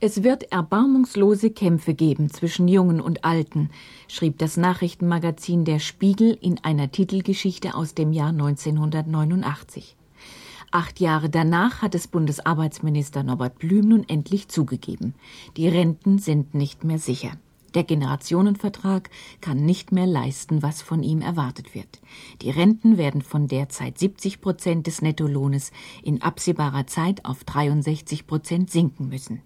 Es wird erbarmungslose Kämpfe geben zwischen Jungen und Alten, schrieb das Nachrichtenmagazin Der Spiegel in einer Titelgeschichte aus dem Jahr 1989. Acht Jahre danach hat es Bundesarbeitsminister Norbert Blüm nun endlich zugegeben. Die Renten sind nicht mehr sicher. Der Generationenvertrag kann nicht mehr leisten, was von ihm erwartet wird. Die Renten werden von derzeit 70 Prozent des Nettolohnes in absehbarer Zeit auf 63 Prozent sinken müssen.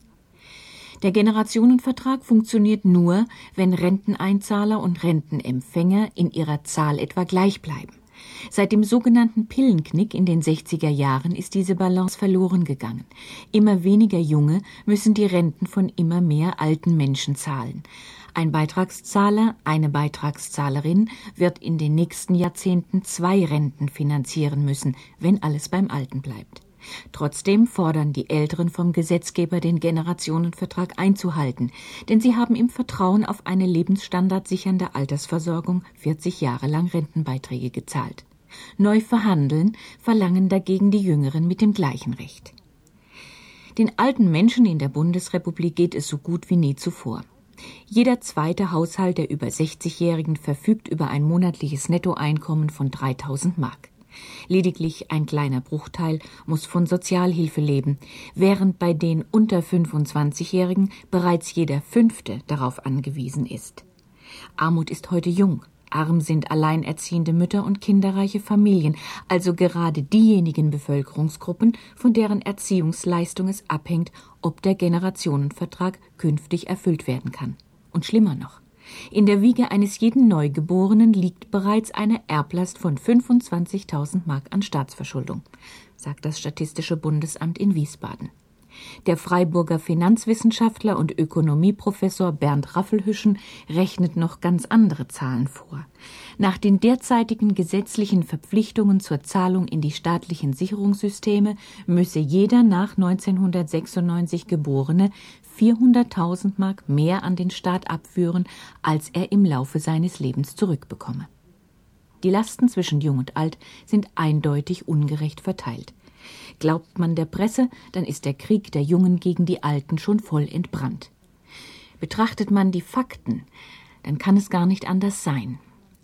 Der Generationenvertrag funktioniert nur, wenn Renteneinzahler und Rentenempfänger in ihrer Zahl etwa gleich bleiben. Seit dem sogenannten Pillenknick in den 60er Jahren ist diese Balance verloren gegangen. Immer weniger Junge müssen die Renten von immer mehr alten Menschen zahlen. Ein Beitragszahler, eine Beitragszahlerin wird in den nächsten Jahrzehnten zwei Renten finanzieren müssen, wenn alles beim Alten bleibt. Trotzdem fordern die Älteren vom Gesetzgeber, den Generationenvertrag einzuhalten, denn sie haben im Vertrauen auf eine lebensstandardsichernde Altersversorgung 40 Jahre lang Rentenbeiträge gezahlt. Neu verhandeln verlangen dagegen die Jüngeren mit dem gleichen Recht. Den alten Menschen in der Bundesrepublik geht es so gut wie nie zuvor. Jeder zweite Haushalt der über 60-Jährigen verfügt über ein monatliches Nettoeinkommen von 3000 Mark. Lediglich ein kleiner Bruchteil muss von Sozialhilfe leben, während bei den unter 25-Jährigen bereits jeder Fünfte darauf angewiesen ist. Armut ist heute jung. Arm sind alleinerziehende Mütter und kinderreiche Familien, also gerade diejenigen Bevölkerungsgruppen, von deren Erziehungsleistung es abhängt, ob der Generationenvertrag künftig erfüllt werden kann. Und schlimmer noch, in der Wiege eines jeden Neugeborenen liegt bereits eine Erblast von 25.000 Mark an Staatsverschuldung, sagt das Statistische Bundesamt in Wiesbaden. Der Freiburger Finanzwissenschaftler und Ökonomieprofessor Bernd Raffelhüschen rechnet noch ganz andere Zahlen vor. Nach den derzeitigen gesetzlichen Verpflichtungen zur Zahlung in die staatlichen Sicherungssysteme müsse jeder nach 1996 Geborene 400.000 Mark mehr an den Staat abführen, als er im Laufe seines Lebens zurückbekomme. Die Lasten zwischen Jung und Alt sind eindeutig ungerecht verteilt. Glaubt man der Presse, dann ist der Krieg der Jungen gegen die Alten schon voll entbrannt. Betrachtet man die Fakten, dann kann es gar nicht anders sein.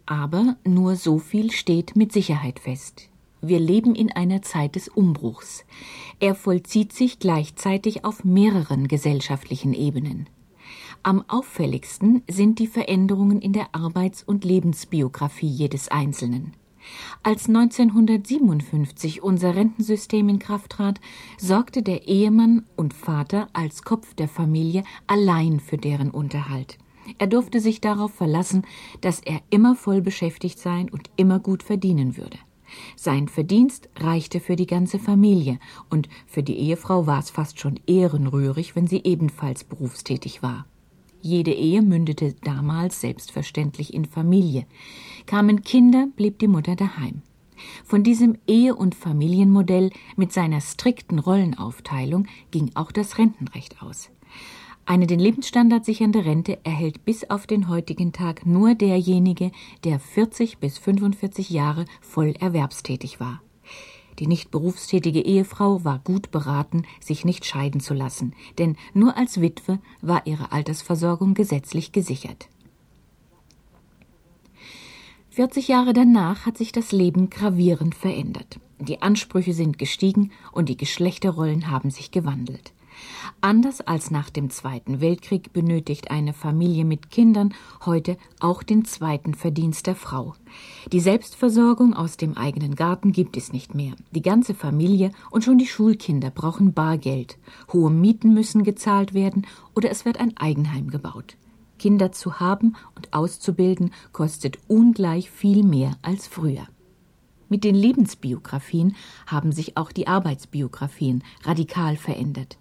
Aber nur so viel steht mit Sicherheit fest. Wir leben in einer Zeit des Umbruchs. Er vollzieht sich gleichzeitig auf mehreren gesellschaftlichen Ebenen. Am auffälligsten sind die Veränderungen in der Arbeits- und Lebensbiografie jedes Einzelnen. Als 1957 unser Rentensystem in Kraft trat, sorgte der Ehemann und Vater als Kopf der Familie allein für deren Unterhalt. Er durfte sich darauf verlassen, dass er immer voll beschäftigt sein und immer gut verdienen würde. Sein Verdienst reichte für die ganze Familie, und für die Ehefrau war es fast schon ehrenrührig, wenn sie ebenfalls berufstätig war. Jede Ehe mündete damals selbstverständlich in Familie. Kamen Kinder, blieb die Mutter daheim. Von diesem Ehe- und Familienmodell mit seiner strikten Rollenaufteilung ging auch das Rentenrecht aus. Eine den Lebensstandard sichernde Rente erhält bis auf den heutigen Tag nur derjenige, der 40 bis 45 Jahre voll erwerbstätig war. Die nicht berufstätige Ehefrau war gut beraten, sich nicht scheiden zu lassen, denn nur als Witwe war ihre Altersversorgung gesetzlich gesichert. 40 Jahre danach hat sich das Leben gravierend verändert. Die Ansprüche sind gestiegen und die Geschlechterrollen haben sich gewandelt. Anders als nach dem Zweiten Weltkrieg benötigt eine Familie mit Kindern heute auch den zweiten Verdienst der Frau. Die Selbstversorgung aus dem eigenen Garten gibt es nicht mehr. Die ganze Familie und schon die Schulkinder brauchen Bargeld. Hohe Mieten müssen gezahlt werden oder es wird ein Eigenheim gebaut. Kinder zu haben und auszubilden kostet ungleich viel mehr als früher. Mit den Lebensbiografien haben sich auch die Arbeitsbiografien radikal verändert.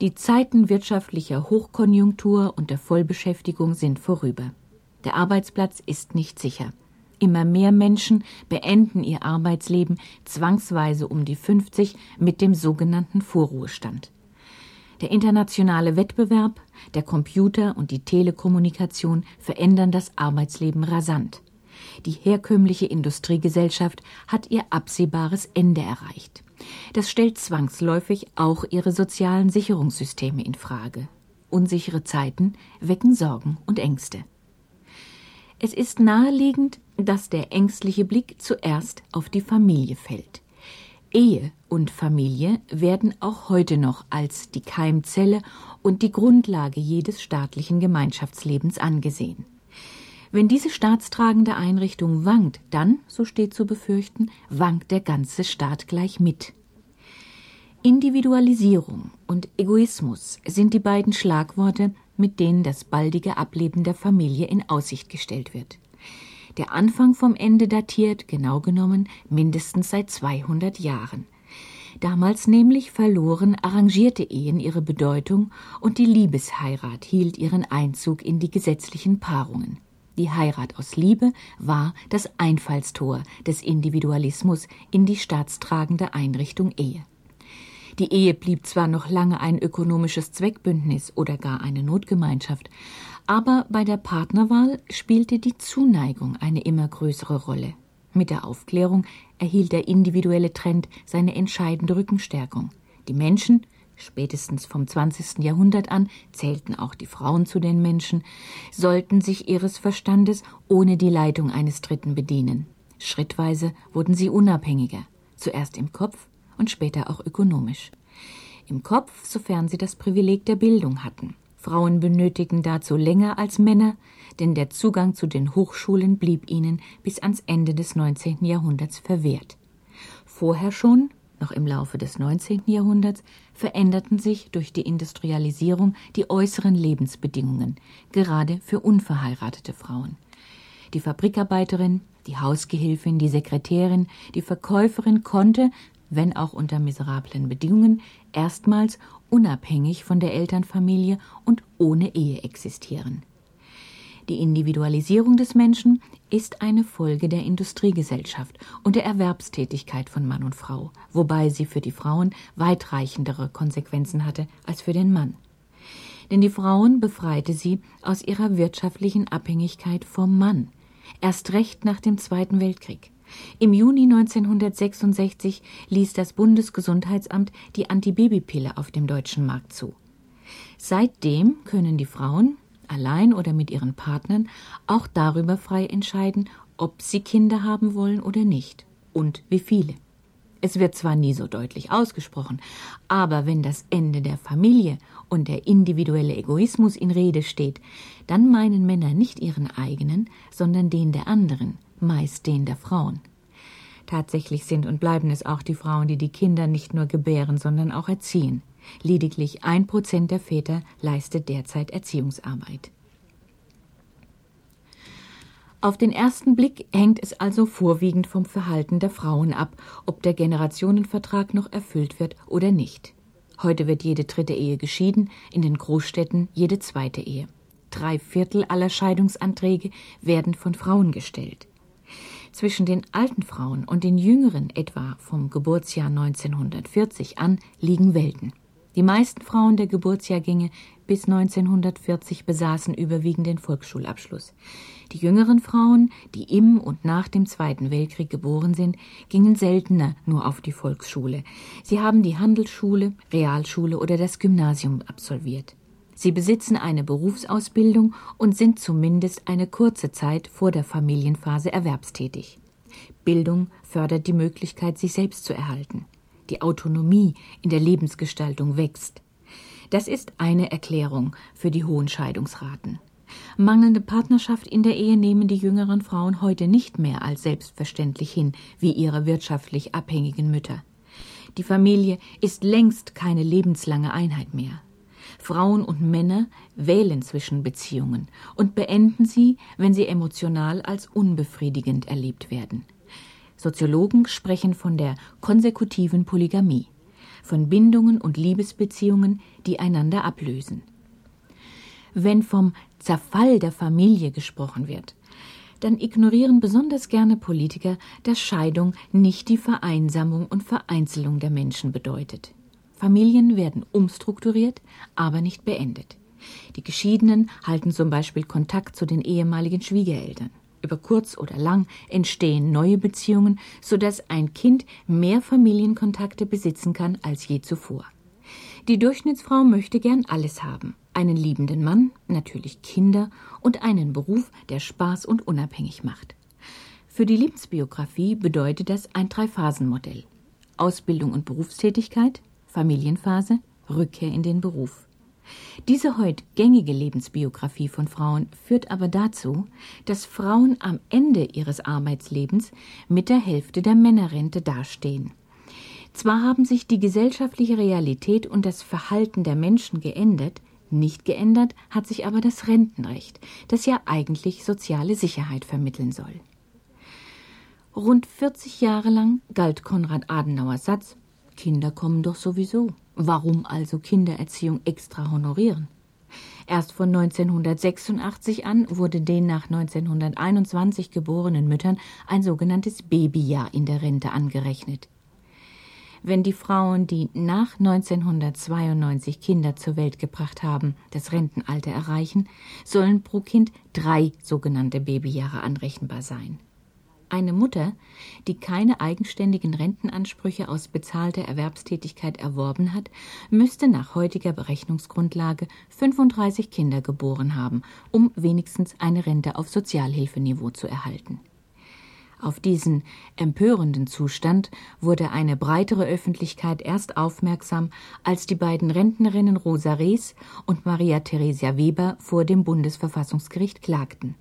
Die Zeiten wirtschaftlicher Hochkonjunktur und der Vollbeschäftigung sind vorüber. Der Arbeitsplatz ist nicht sicher. Immer mehr Menschen beenden ihr Arbeitsleben zwangsweise um die 50 mit dem sogenannten Vorruhestand. Der internationale Wettbewerb, der Computer und die Telekommunikation verändern das Arbeitsleben rasant. Die herkömmliche Industriegesellschaft hat ihr absehbares Ende erreicht. Das stellt zwangsläufig auch ihre sozialen Sicherungssysteme in Frage. Unsichere Zeiten wecken Sorgen und Ängste. Es ist naheliegend, dass der ängstliche Blick zuerst auf die Familie fällt. Ehe und Familie werden auch heute noch als die Keimzelle und die Grundlage jedes staatlichen Gemeinschaftslebens angesehen. Wenn diese staatstragende Einrichtung wankt, dann, so steht zu befürchten, wankt der ganze Staat gleich mit. Individualisierung und Egoismus sind die beiden Schlagworte, mit denen das baldige Ableben der Familie in Aussicht gestellt wird. Der Anfang vom Ende datiert, genau genommen, mindestens seit 200 Jahren. Damals nämlich verloren arrangierte Ehen ihre Bedeutung und die Liebesheirat hielt ihren Einzug in die gesetzlichen Paarungen. Die Heirat aus Liebe war das Einfallstor des Individualismus in die staatstragende Einrichtung Ehe. Die Ehe blieb zwar noch lange ein ökonomisches Zweckbündnis oder gar eine Notgemeinschaft, aber bei der Partnerwahl spielte die Zuneigung eine immer größere Rolle. Mit der Aufklärung erhielt der individuelle Trend seine entscheidende Rückenstärkung. Die Menschen spätestens vom 20. Jahrhundert an zählten auch die Frauen zu den Menschen, sollten sich ihres Verstandes ohne die Leitung eines Dritten bedienen. Schrittweise wurden sie unabhängiger, zuerst im Kopf und später auch ökonomisch. Im Kopf, sofern sie das Privileg der Bildung hatten. Frauen benötigten dazu länger als Männer, denn der Zugang zu den Hochschulen blieb ihnen bis ans Ende des 19. Jahrhunderts verwehrt. Vorher schon noch im Laufe des 19. Jahrhunderts veränderten sich durch die Industrialisierung die äußeren Lebensbedingungen, gerade für unverheiratete Frauen. Die Fabrikarbeiterin, die Hausgehilfin, die Sekretärin, die Verkäuferin konnte, wenn auch unter miserablen Bedingungen, erstmals unabhängig von der Elternfamilie und ohne Ehe existieren. Die Individualisierung des Menschen ist eine Folge der Industriegesellschaft und der Erwerbstätigkeit von Mann und Frau, wobei sie für die Frauen weitreichendere Konsequenzen hatte als für den Mann. Denn die Frauen befreite sie aus ihrer wirtschaftlichen Abhängigkeit vom Mann, erst recht nach dem Zweiten Weltkrieg. Im Juni 1966 ließ das Bundesgesundheitsamt die Antibabypille auf dem deutschen Markt zu. Seitdem können die Frauen, allein oder mit ihren Partnern, auch darüber frei entscheiden, ob sie Kinder haben wollen oder nicht und wie viele. Es wird zwar nie so deutlich ausgesprochen, aber wenn das Ende der Familie und der individuelle Egoismus in Rede steht, dann meinen Männer nicht ihren eigenen, sondern den der anderen, meist den der Frauen. Tatsächlich sind und bleiben es auch die Frauen, die die Kinder nicht nur gebären, sondern auch erziehen. Lediglich ein Prozent der Väter leistet derzeit Erziehungsarbeit. Auf den ersten Blick hängt es also vorwiegend vom Verhalten der Frauen ab, ob der Generationenvertrag noch erfüllt wird oder nicht. Heute wird jede dritte Ehe geschieden, in den Großstädten jede zweite Ehe. Drei Viertel aller Scheidungsanträge werden von Frauen gestellt. Zwischen den alten Frauen und den jüngeren, etwa vom Geburtsjahr 1940 an, liegen Welten. Die meisten Frauen der Geburtsjahrgänge bis 1940 besaßen überwiegend den Volksschulabschluss. Die jüngeren Frauen, die im und nach dem Zweiten Weltkrieg geboren sind, gingen seltener nur auf die Volksschule. Sie haben die Handelsschule, Realschule oder das Gymnasium absolviert. Sie besitzen eine Berufsausbildung und sind zumindest eine kurze Zeit vor der Familienphase erwerbstätig. Bildung fördert die Möglichkeit, sich selbst zu erhalten die Autonomie in der Lebensgestaltung wächst. Das ist eine Erklärung für die hohen Scheidungsraten. Mangelnde Partnerschaft in der Ehe nehmen die jüngeren Frauen heute nicht mehr als selbstverständlich hin, wie ihre wirtschaftlich abhängigen Mütter. Die Familie ist längst keine lebenslange Einheit mehr. Frauen und Männer wählen zwischen Beziehungen und beenden sie, wenn sie emotional als unbefriedigend erlebt werden. Soziologen sprechen von der konsekutiven Polygamie, von Bindungen und Liebesbeziehungen, die einander ablösen. Wenn vom Zerfall der Familie gesprochen wird, dann ignorieren besonders gerne Politiker, dass Scheidung nicht die Vereinsamung und Vereinzelung der Menschen bedeutet. Familien werden umstrukturiert, aber nicht beendet. Die Geschiedenen halten zum Beispiel Kontakt zu den ehemaligen Schwiegereltern. Über kurz oder lang entstehen neue Beziehungen, sodass ein Kind mehr Familienkontakte besitzen kann als je zuvor. Die Durchschnittsfrau möchte gern alles haben. Einen liebenden Mann, natürlich Kinder und einen Beruf, der Spaß und unabhängig macht. Für die Lebensbiografie bedeutet das ein Drei-Phasen-Modell. Ausbildung und Berufstätigkeit, Familienphase, Rückkehr in den Beruf. Diese heute gängige Lebensbiografie von Frauen führt aber dazu, dass Frauen am Ende ihres Arbeitslebens mit der Hälfte der Männerrente dastehen. Zwar haben sich die gesellschaftliche Realität und das Verhalten der Menschen geändert, nicht geändert hat sich aber das Rentenrecht, das ja eigentlich soziale Sicherheit vermitteln soll. Rund 40 Jahre lang galt Konrad Adenauers Satz Kinder kommen doch sowieso. Warum also Kindererziehung extra honorieren? Erst von 1986 an wurde den nach 1921 geborenen Müttern ein sogenanntes Babyjahr in der Rente angerechnet. Wenn die Frauen, die nach 1992 Kinder zur Welt gebracht haben, das Rentenalter erreichen, sollen pro Kind drei sogenannte Babyjahre anrechenbar sein. Eine Mutter, die keine eigenständigen Rentenansprüche aus bezahlter Erwerbstätigkeit erworben hat, müsste nach heutiger Berechnungsgrundlage 35 Kinder geboren haben, um wenigstens eine Rente auf Sozialhilfeniveau zu erhalten. Auf diesen empörenden Zustand wurde eine breitere Öffentlichkeit erst aufmerksam, als die beiden Rentnerinnen Rosa Rees und Maria Theresia Weber vor dem Bundesverfassungsgericht klagten.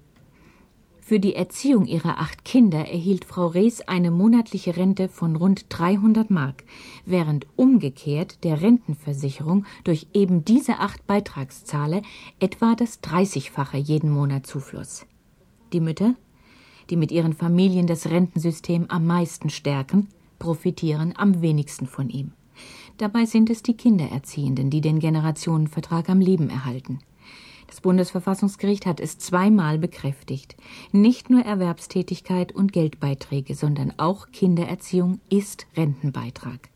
Für die Erziehung ihrer acht Kinder erhielt Frau Rees eine monatliche Rente von rund 300 Mark, während umgekehrt der Rentenversicherung durch eben diese acht Beitragszahler etwa das Dreißigfache jeden Monat zufloss. Die Mütter, die mit ihren Familien das Rentensystem am meisten stärken, profitieren am wenigsten von ihm. Dabei sind es die Kindererziehenden, die den Generationenvertrag am Leben erhalten. Das Bundesverfassungsgericht hat es zweimal bekräftigt. Nicht nur Erwerbstätigkeit und Geldbeiträge, sondern auch Kindererziehung ist Rentenbeitrag.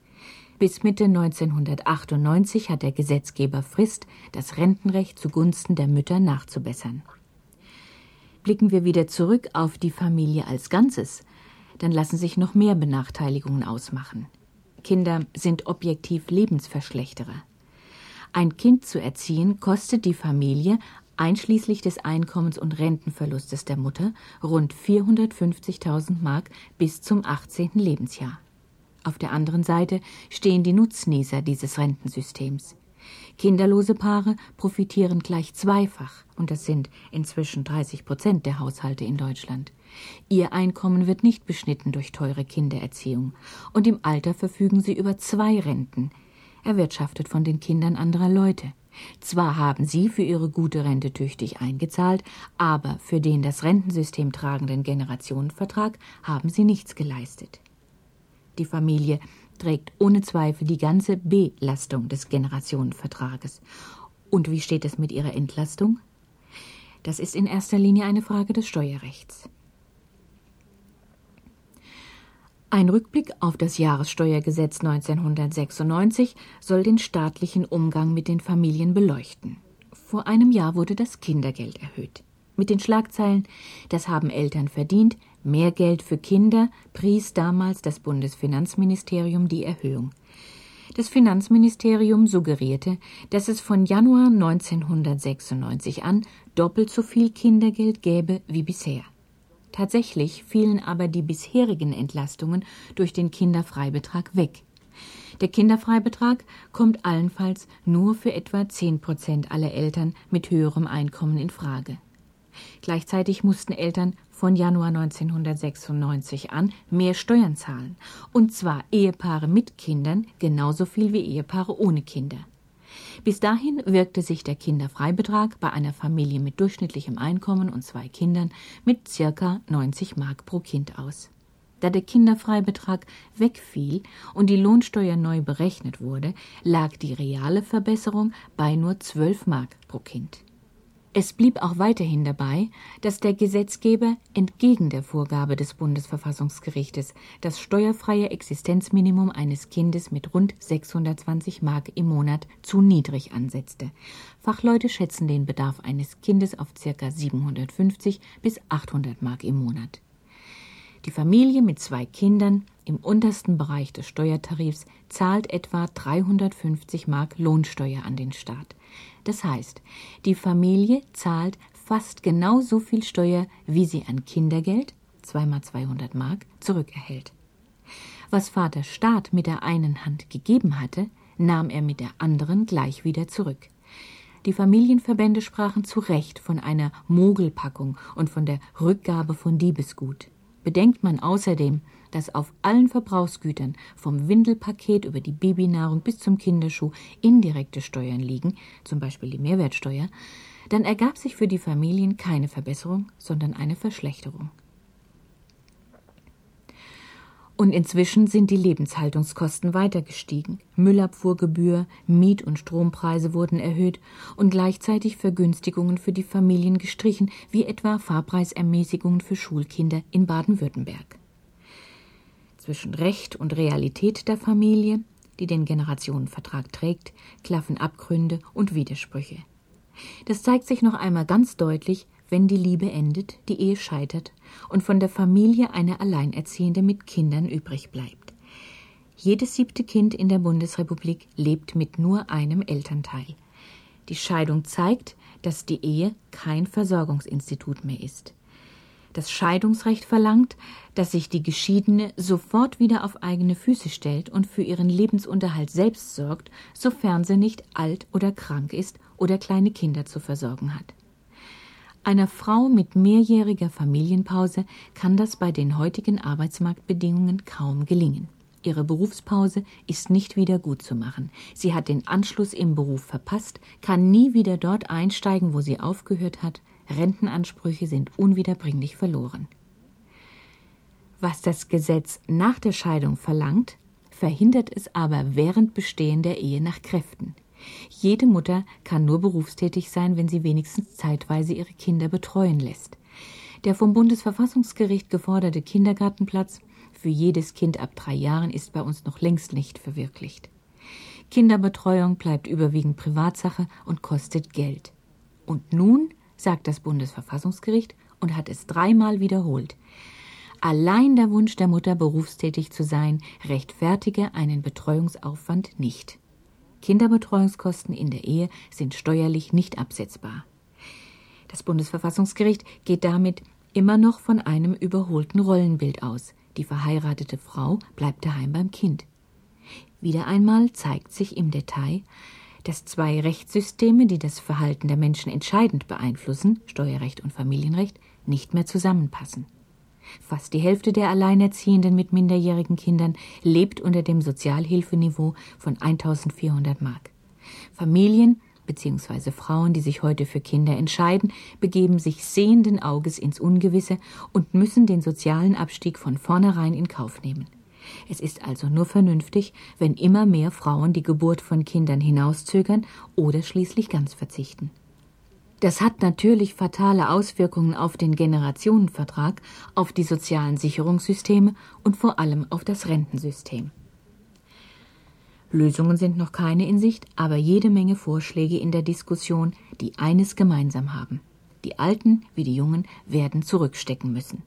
Bis Mitte 1998 hat der Gesetzgeber Frist, das Rentenrecht zugunsten der Mütter nachzubessern. Blicken wir wieder zurück auf die Familie als Ganzes, dann lassen sich noch mehr Benachteiligungen ausmachen. Kinder sind objektiv Lebensverschlechterer. Ein Kind zu erziehen kostet die Familie einschließlich des Einkommens- und Rentenverlustes der Mutter rund 450.000 Mark bis zum 18. Lebensjahr. Auf der anderen Seite stehen die Nutznießer dieses Rentensystems. Kinderlose Paare profitieren gleich zweifach, und das sind inzwischen 30 Prozent der Haushalte in Deutschland. Ihr Einkommen wird nicht beschnitten durch teure Kindererziehung, und im Alter verfügen sie über zwei Renten, erwirtschaftet von den Kindern anderer Leute. Zwar haben sie für ihre gute Rente tüchtig eingezahlt, aber für den das Rentensystem tragenden Generationenvertrag haben sie nichts geleistet. Die Familie trägt ohne Zweifel die ganze Belastung des Generationenvertrages. Und wie steht es mit ihrer Entlastung? Das ist in erster Linie eine Frage des Steuerrechts. Ein Rückblick auf das Jahressteuergesetz 1996 soll den staatlichen Umgang mit den Familien beleuchten. Vor einem Jahr wurde das Kindergeld erhöht. Mit den Schlagzeilen Das haben Eltern verdient, mehr Geld für Kinder pries damals das Bundesfinanzministerium die Erhöhung. Das Finanzministerium suggerierte, dass es von Januar 1996 an doppelt so viel Kindergeld gäbe wie bisher. Tatsächlich fielen aber die bisherigen Entlastungen durch den Kinderfreibetrag weg. Der Kinderfreibetrag kommt allenfalls nur für etwa 10 Prozent aller Eltern mit höherem Einkommen in Frage. Gleichzeitig mussten Eltern von Januar 1996 an mehr Steuern zahlen, und zwar Ehepaare mit Kindern genauso viel wie Ehepaare ohne Kinder. Bis dahin wirkte sich der Kinderfreibetrag bei einer Familie mit durchschnittlichem Einkommen und zwei Kindern mit circa 90 Mark pro Kind aus. Da der Kinderfreibetrag wegfiel und die Lohnsteuer neu berechnet wurde, lag die reale Verbesserung bei nur 12 Mark pro Kind. Es blieb auch weiterhin dabei, dass der Gesetzgeber entgegen der Vorgabe des Bundesverfassungsgerichtes das steuerfreie Existenzminimum eines Kindes mit rund 620 Mark im Monat zu niedrig ansetzte. Fachleute schätzen den Bedarf eines Kindes auf ca. 750 bis 800 Mark im Monat. Die Familie mit zwei Kindern im untersten Bereich des Steuertarifs zahlt etwa 350 Mark Lohnsteuer an den Staat. Das heißt, die Familie zahlt fast genauso viel Steuer, wie sie an Kindergeld, zweimal 200 Mark, zurückerhält. Was Vater Staat mit der einen Hand gegeben hatte, nahm er mit der anderen gleich wieder zurück. Die Familienverbände sprachen zu Recht von einer Mogelpackung und von der Rückgabe von Diebesgut. Bedenkt man außerdem, dass auf allen Verbrauchsgütern, vom Windelpaket über die Babynahrung bis zum Kinderschuh, indirekte Steuern liegen, zum Beispiel die Mehrwertsteuer, dann ergab sich für die Familien keine Verbesserung, sondern eine Verschlechterung. Und inzwischen sind die Lebenshaltungskosten weiter gestiegen. Müllabfuhrgebühr, Miet- und Strompreise wurden erhöht und gleichzeitig Vergünstigungen für die Familien gestrichen, wie etwa Fahrpreisermäßigungen für Schulkinder in Baden-Württemberg. Zwischen Recht und Realität der Familie, die den Generationenvertrag trägt, klaffen Abgründe und Widersprüche. Das zeigt sich noch einmal ganz deutlich, wenn die Liebe endet, die Ehe scheitert und von der Familie eine Alleinerziehende mit Kindern übrig bleibt. Jedes siebte Kind in der Bundesrepublik lebt mit nur einem Elternteil. Die Scheidung zeigt, dass die Ehe kein Versorgungsinstitut mehr ist. Das Scheidungsrecht verlangt, dass sich die Geschiedene sofort wieder auf eigene Füße stellt und für ihren Lebensunterhalt selbst sorgt, sofern sie nicht alt oder krank ist oder kleine Kinder zu versorgen hat. Einer Frau mit mehrjähriger Familienpause kann das bei den heutigen Arbeitsmarktbedingungen kaum gelingen. Ihre Berufspause ist nicht wieder gut zu machen. Sie hat den Anschluss im Beruf verpasst, kann nie wieder dort einsteigen, wo sie aufgehört hat. Rentenansprüche sind unwiederbringlich verloren. Was das Gesetz nach der Scheidung verlangt, verhindert es aber während Bestehen der Ehe nach Kräften. Jede Mutter kann nur berufstätig sein, wenn sie wenigstens zeitweise ihre Kinder betreuen lässt. Der vom Bundesverfassungsgericht geforderte Kindergartenplatz für jedes Kind ab drei Jahren ist bei uns noch längst nicht verwirklicht. Kinderbetreuung bleibt überwiegend Privatsache und kostet Geld. Und nun, sagt das Bundesverfassungsgericht und hat es dreimal wiederholt, allein der Wunsch der Mutter, berufstätig zu sein, rechtfertige einen Betreuungsaufwand nicht. Kinderbetreuungskosten in der Ehe sind steuerlich nicht absetzbar. Das Bundesverfassungsgericht geht damit immer noch von einem überholten Rollenbild aus. Die verheiratete Frau bleibt daheim beim Kind. Wieder einmal zeigt sich im Detail, dass zwei Rechtssysteme, die das Verhalten der Menschen entscheidend beeinflussen, Steuerrecht und Familienrecht, nicht mehr zusammenpassen. Fast die Hälfte der Alleinerziehenden mit minderjährigen Kindern lebt unter dem Sozialhilfeniveau von 1400 Mark. Familien bzw. Frauen, die sich heute für Kinder entscheiden, begeben sich sehenden Auges ins Ungewisse und müssen den sozialen Abstieg von vornherein in Kauf nehmen. Es ist also nur vernünftig, wenn immer mehr Frauen die Geburt von Kindern hinauszögern oder schließlich ganz verzichten. Das hat natürlich fatale Auswirkungen auf den Generationenvertrag, auf die sozialen Sicherungssysteme und vor allem auf das Rentensystem. Lösungen sind noch keine in Sicht, aber jede Menge Vorschläge in der Diskussion, die eines gemeinsam haben. Die Alten wie die Jungen werden zurückstecken müssen.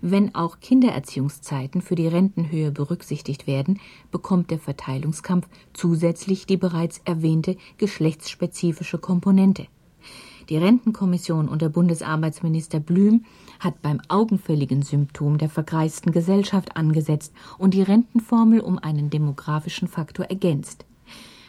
Wenn auch Kindererziehungszeiten für die Rentenhöhe berücksichtigt werden, bekommt der Verteilungskampf zusätzlich die bereits erwähnte geschlechtsspezifische Komponente. Die Rentenkommission unter Bundesarbeitsminister Blüm hat beim augenfälligen Symptom der vergreisten Gesellschaft angesetzt und die Rentenformel um einen demografischen Faktor ergänzt.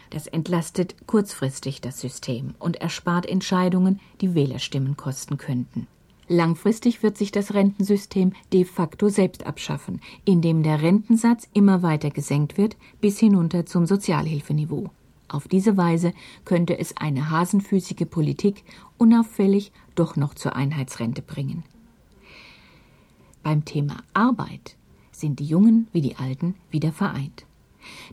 Das entlastet kurzfristig das System und erspart Entscheidungen, die Wählerstimmen kosten könnten. Langfristig wird sich das Rentensystem de facto selbst abschaffen, indem der Rentensatz immer weiter gesenkt wird bis hinunter zum Sozialhilfeniveau. Auf diese Weise könnte es eine hasenfüßige Politik unauffällig doch noch zur Einheitsrente bringen. Beim Thema Arbeit sind die Jungen wie die Alten wieder vereint.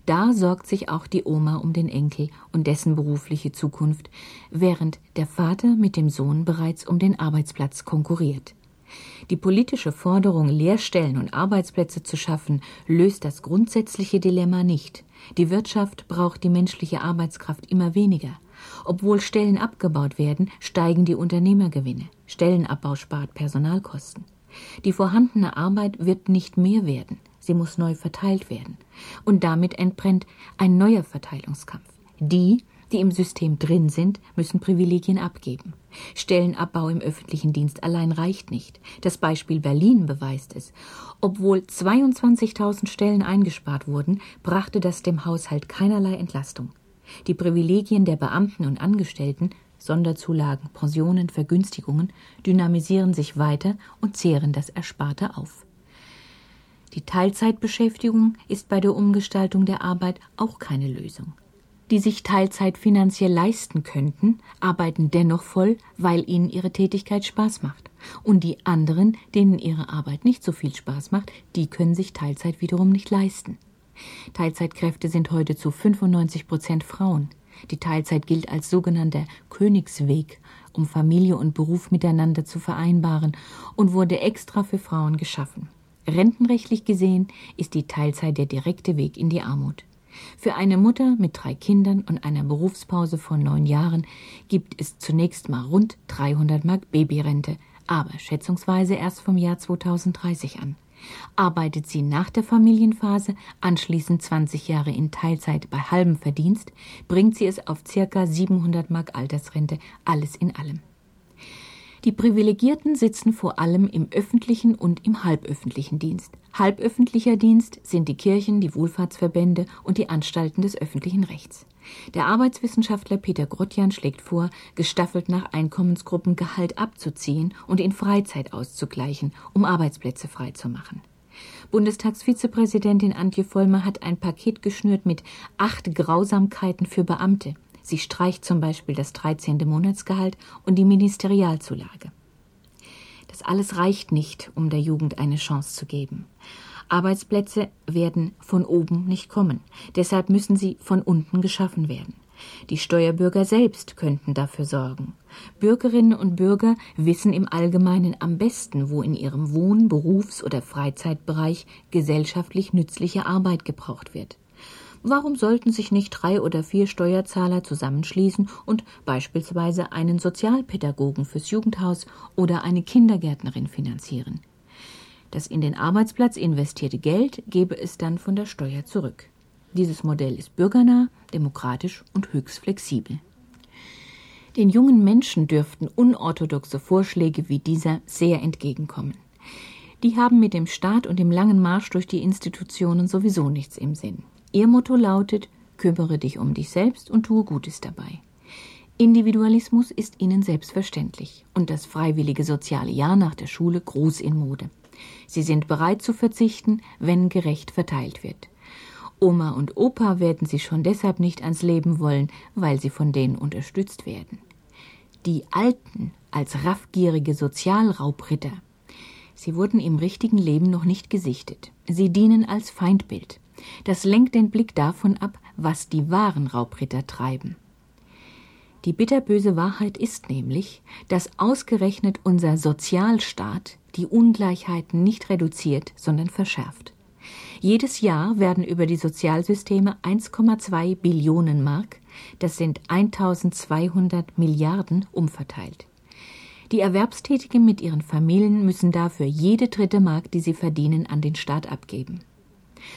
Da sorgt sich auch die Oma um den Enkel und dessen berufliche Zukunft, während der Vater mit dem Sohn bereits um den Arbeitsplatz konkurriert. Die politische Forderung, Lehrstellen und Arbeitsplätze zu schaffen, löst das grundsätzliche Dilemma nicht. Die Wirtschaft braucht die menschliche Arbeitskraft immer weniger. Obwohl Stellen abgebaut werden, steigen die Unternehmergewinne. Stellenabbau spart Personalkosten. Die vorhandene Arbeit wird nicht mehr werden, sie muss neu verteilt werden. Und damit entbrennt ein neuer Verteilungskampf. Die, die im System drin sind, müssen Privilegien abgeben. Stellenabbau im öffentlichen Dienst allein reicht nicht. Das Beispiel Berlin beweist es. Obwohl 22.000 Stellen eingespart wurden, brachte das dem Haushalt keinerlei Entlastung. Die Privilegien der Beamten und Angestellten Sonderzulagen, Pensionen, Vergünstigungen dynamisieren sich weiter und zehren das Ersparte auf. Die Teilzeitbeschäftigung ist bei der Umgestaltung der Arbeit auch keine Lösung. Die sich Teilzeit finanziell leisten könnten, arbeiten dennoch voll, weil ihnen ihre Tätigkeit Spaß macht. Und die anderen, denen ihre Arbeit nicht so viel Spaß macht, die können sich Teilzeit wiederum nicht leisten. Teilzeitkräfte sind heute zu 95 Prozent Frauen. Die Teilzeit gilt als sogenannter Königsweg, um Familie und Beruf miteinander zu vereinbaren und wurde extra für Frauen geschaffen. Rentenrechtlich gesehen ist die Teilzeit der direkte Weg in die Armut. Für eine Mutter mit drei Kindern und einer Berufspause von neun Jahren gibt es zunächst mal rund 300 Mark Babyrente, aber schätzungsweise erst vom Jahr 2030 an. Arbeitet sie nach der Familienphase anschließend 20 Jahre in Teilzeit bei halbem Verdienst, bringt sie es auf circa 700 Mark Altersrente, alles in allem. Die Privilegierten sitzen vor allem im öffentlichen und im halböffentlichen Dienst. Halböffentlicher Dienst sind die Kirchen, die Wohlfahrtsverbände und die Anstalten des öffentlichen Rechts. Der Arbeitswissenschaftler Peter Grotjan schlägt vor, gestaffelt nach Einkommensgruppen Gehalt abzuziehen und in Freizeit auszugleichen, um Arbeitsplätze freizumachen. Bundestagsvizepräsidentin Antje Vollmer hat ein Paket geschnürt mit acht Grausamkeiten für Beamte. Sie streicht zum Beispiel das 13. Monatsgehalt und die Ministerialzulage. Das alles reicht nicht, um der Jugend eine Chance zu geben. Arbeitsplätze werden von oben nicht kommen. Deshalb müssen sie von unten geschaffen werden. Die Steuerbürger selbst könnten dafür sorgen. Bürgerinnen und Bürger wissen im Allgemeinen am besten, wo in ihrem Wohn-, Berufs- oder Freizeitbereich gesellschaftlich nützliche Arbeit gebraucht wird. Warum sollten sich nicht drei oder vier Steuerzahler zusammenschließen und beispielsweise einen Sozialpädagogen fürs Jugendhaus oder eine Kindergärtnerin finanzieren? Das in den Arbeitsplatz investierte Geld gebe es dann von der Steuer zurück. Dieses Modell ist bürgernah, demokratisch und höchst flexibel. Den jungen Menschen dürften unorthodoxe Vorschläge wie dieser sehr entgegenkommen. Die haben mit dem Staat und dem langen Marsch durch die Institutionen sowieso nichts im Sinn. Ihr Motto lautet, kümmere dich um dich selbst und tue Gutes dabei. Individualismus ist ihnen selbstverständlich und das freiwillige soziale Jahr nach der Schule groß in Mode. Sie sind bereit zu verzichten, wenn gerecht verteilt wird. Oma und Opa werden sie schon deshalb nicht ans Leben wollen, weil sie von denen unterstützt werden. Die Alten als raffgierige Sozialraubritter. Sie wurden im richtigen Leben noch nicht gesichtet. Sie dienen als Feindbild. Das lenkt den Blick davon ab, was die wahren Raubritter treiben. Die bitterböse Wahrheit ist nämlich, dass ausgerechnet unser Sozialstaat die Ungleichheiten nicht reduziert, sondern verschärft. Jedes Jahr werden über die Sozialsysteme 1,2 Billionen Mark, das sind 1200 Milliarden, umverteilt. Die Erwerbstätigen mit ihren Familien müssen dafür jede dritte Mark, die sie verdienen, an den Staat abgeben.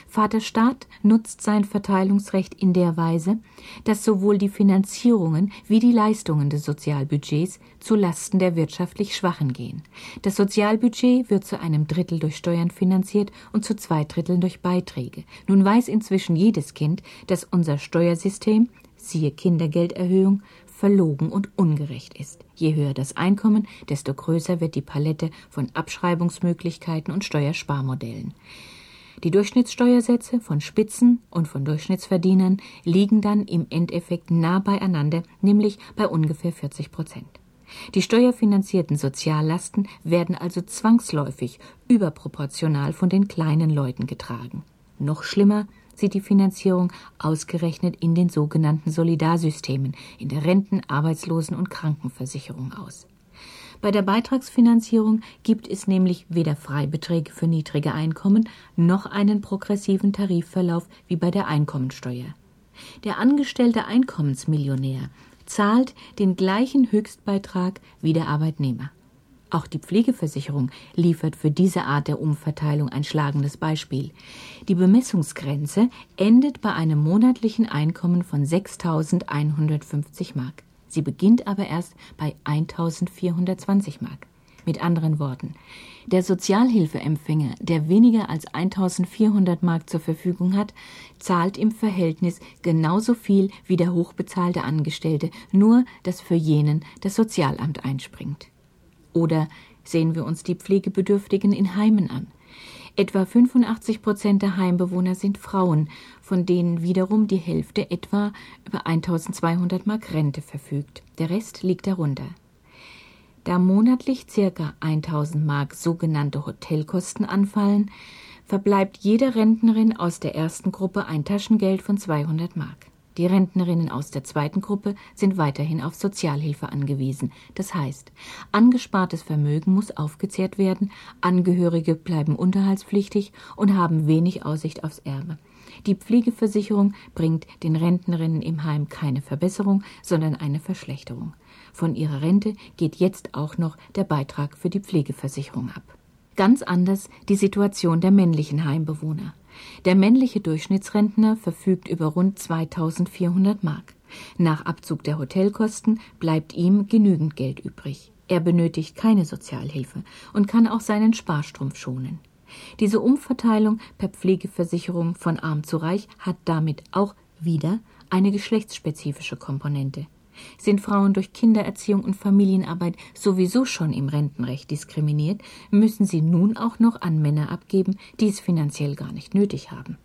Vater Staat nutzt sein Verteilungsrecht in der Weise, dass sowohl die Finanzierungen wie die Leistungen des Sozialbudgets zu Lasten der wirtschaftlich Schwachen gehen. Das Sozialbudget wird zu einem Drittel durch Steuern finanziert und zu zwei Dritteln durch Beiträge. Nun weiß inzwischen jedes Kind, dass unser Steuersystem, siehe Kindergelderhöhung, verlogen und ungerecht ist. Je höher das Einkommen, desto größer wird die Palette von Abschreibungsmöglichkeiten und Steuersparmodellen. Die Durchschnittssteuersätze von Spitzen und von Durchschnittsverdienern liegen dann im Endeffekt nah beieinander, nämlich bei ungefähr 40 Prozent. Die steuerfinanzierten Soziallasten werden also zwangsläufig überproportional von den kleinen Leuten getragen. Noch schlimmer, sieht die Finanzierung ausgerechnet in den sogenannten Solidarsystemen, in der Renten-, Arbeitslosen- und Krankenversicherung aus. Bei der Beitragsfinanzierung gibt es nämlich weder Freibeträge für niedrige Einkommen noch einen progressiven Tarifverlauf wie bei der Einkommensteuer. Der angestellte Einkommensmillionär zahlt den gleichen Höchstbeitrag wie der Arbeitnehmer. Auch die Pflegeversicherung liefert für diese Art der Umverteilung ein schlagendes Beispiel. Die Bemessungsgrenze endet bei einem monatlichen Einkommen von 6.150 Mark. Sie beginnt aber erst bei 1420 Mark. Mit anderen Worten, der Sozialhilfeempfänger, der weniger als 1400 Mark zur Verfügung hat, zahlt im Verhältnis genauso viel wie der hochbezahlte Angestellte, nur dass für jenen das Sozialamt einspringt. Oder sehen wir uns die Pflegebedürftigen in Heimen an. Etwa 85 Prozent der Heimbewohner sind Frauen, von denen wiederum die Hälfte etwa über 1200 Mark Rente verfügt. Der Rest liegt darunter. Da monatlich circa 1000 Mark sogenannte Hotelkosten anfallen, verbleibt jeder Rentnerin aus der ersten Gruppe ein Taschengeld von 200 Mark. Die Rentnerinnen aus der zweiten Gruppe sind weiterhin auf Sozialhilfe angewiesen. Das heißt, angespartes Vermögen muss aufgezehrt werden, Angehörige bleiben unterhaltspflichtig und haben wenig Aussicht aufs Erbe. Die Pflegeversicherung bringt den Rentnerinnen im Heim keine Verbesserung, sondern eine Verschlechterung. Von ihrer Rente geht jetzt auch noch der Beitrag für die Pflegeversicherung ab. Ganz anders die Situation der männlichen Heimbewohner. Der männliche Durchschnittsrentner verfügt über rund 2400 Mark. Nach Abzug der Hotelkosten bleibt ihm genügend Geld übrig. Er benötigt keine Sozialhilfe und kann auch seinen Sparstrumpf schonen. Diese Umverteilung per Pflegeversicherung von arm zu reich hat damit auch wieder eine geschlechtsspezifische Komponente. Sind Frauen durch Kindererziehung und Familienarbeit sowieso schon im Rentenrecht diskriminiert, müssen sie nun auch noch an Männer abgeben, die es finanziell gar nicht nötig haben.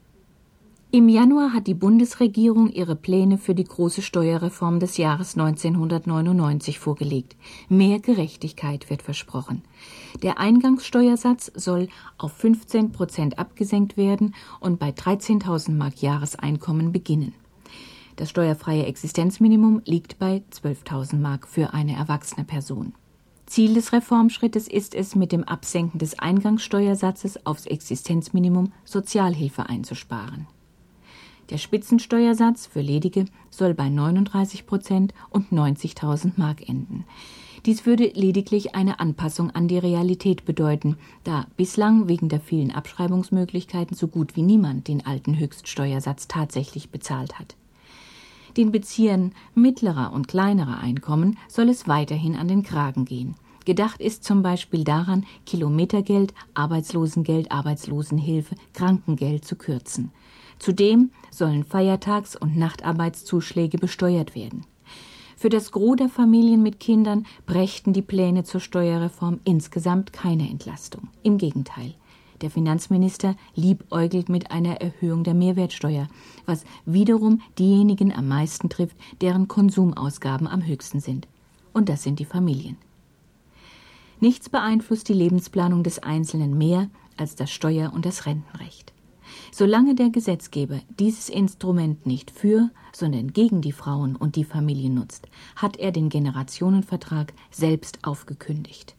Im Januar hat die Bundesregierung ihre Pläne für die große Steuerreform des Jahres 1999 vorgelegt. Mehr Gerechtigkeit wird versprochen. Der Eingangssteuersatz soll auf 15 Prozent abgesenkt werden und bei 13.000 Mark Jahreseinkommen beginnen. Das steuerfreie Existenzminimum liegt bei 12.000 Mark für eine erwachsene Person. Ziel des Reformschrittes ist es, mit dem Absenken des Eingangssteuersatzes aufs Existenzminimum Sozialhilfe einzusparen. Der Spitzensteuersatz für Ledige soll bei 39 Prozent und 90.000 Mark enden. Dies würde lediglich eine Anpassung an die Realität bedeuten, da bislang wegen der vielen Abschreibungsmöglichkeiten so gut wie niemand den alten Höchststeuersatz tatsächlich bezahlt hat. Den Beziehern mittlerer und kleinerer Einkommen soll es weiterhin an den Kragen gehen. Gedacht ist zum Beispiel daran, Kilometergeld, Arbeitslosengeld, Arbeitslosenhilfe, Krankengeld zu kürzen. Zudem sollen Feiertags- und Nachtarbeitszuschläge besteuert werden. Für das Gros der Familien mit Kindern brächten die Pläne zur Steuerreform insgesamt keine Entlastung. Im Gegenteil. Der Finanzminister liebäugelt mit einer Erhöhung der Mehrwertsteuer, was wiederum diejenigen am meisten trifft, deren Konsumausgaben am höchsten sind. Und das sind die Familien. Nichts beeinflusst die Lebensplanung des Einzelnen mehr als das Steuer- und das Rentenrecht. Solange der Gesetzgeber dieses Instrument nicht für, sondern gegen die Frauen und die Familien nutzt, hat er den Generationenvertrag selbst aufgekündigt.